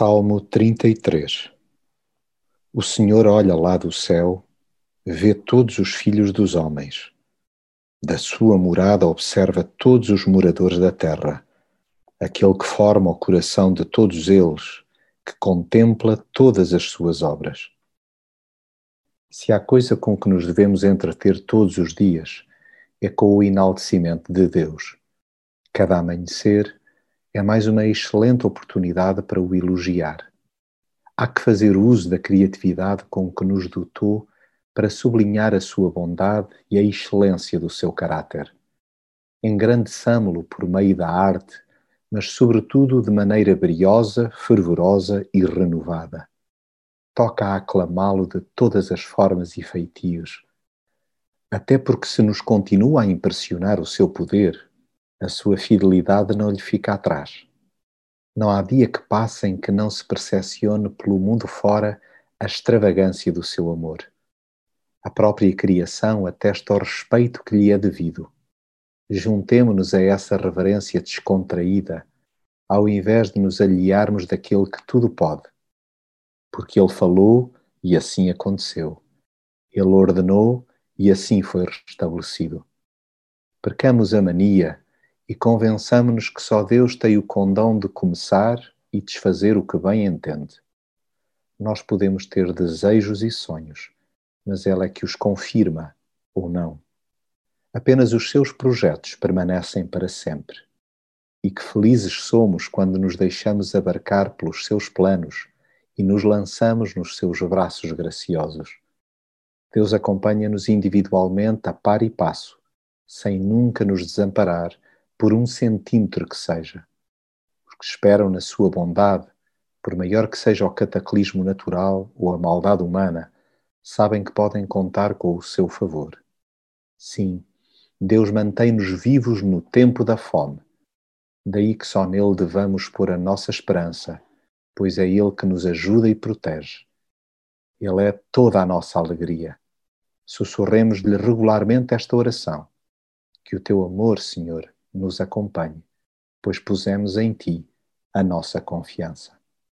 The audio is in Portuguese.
Salmo 33 O Senhor olha lá do céu, vê todos os filhos dos homens. Da sua morada observa todos os moradores da terra, aquele que forma o coração de todos eles, que contempla todas as suas obras. Se há coisa com que nos devemos entreter todos os dias, é com o enaltecimento de Deus. Cada amanhecer, é mais uma excelente oportunidade para o elogiar. Há que fazer uso da criatividade com que nos dotou para sublinhar a sua bondade e a excelência do seu caráter. Engrandeçamo-lo por meio da arte, mas sobretudo de maneira briosa, fervorosa e renovada. Toca a aclamá-lo de todas as formas e feitios. Até porque se nos continua a impressionar o seu poder, a sua fidelidade não lhe fica atrás. Não há dia que passe em que não se percepcione pelo mundo fora a extravagância do seu amor. A própria criação atesta o respeito que lhe é devido. Juntemo-nos a essa reverência descontraída, ao invés de nos aliarmos daquele que tudo pode. Porque ele falou e assim aconteceu. Ele ordenou e assim foi restabelecido. Percamos a mania e convençamo-nos que só Deus tem o condão de começar e desfazer o que bem entende. Nós podemos ter desejos e sonhos, mas ela é que os confirma ou não. Apenas os seus projetos permanecem para sempre. E que felizes somos quando nos deixamos abarcar pelos seus planos e nos lançamos nos seus braços graciosos. Deus acompanha-nos individualmente a par e passo, sem nunca nos desamparar por um centímetro que seja. Os que esperam na sua bondade, por maior que seja o cataclismo natural ou a maldade humana, sabem que podem contar com o seu favor. Sim, Deus mantém-nos vivos no tempo da fome. Daí que só nele devamos pôr a nossa esperança, pois é Ele que nos ajuda e protege. Ele é toda a nossa alegria. Sussurremos-lhe regularmente esta oração. Que o teu amor, Senhor, nos acompanhe, pois pusemos em Ti a nossa confiança.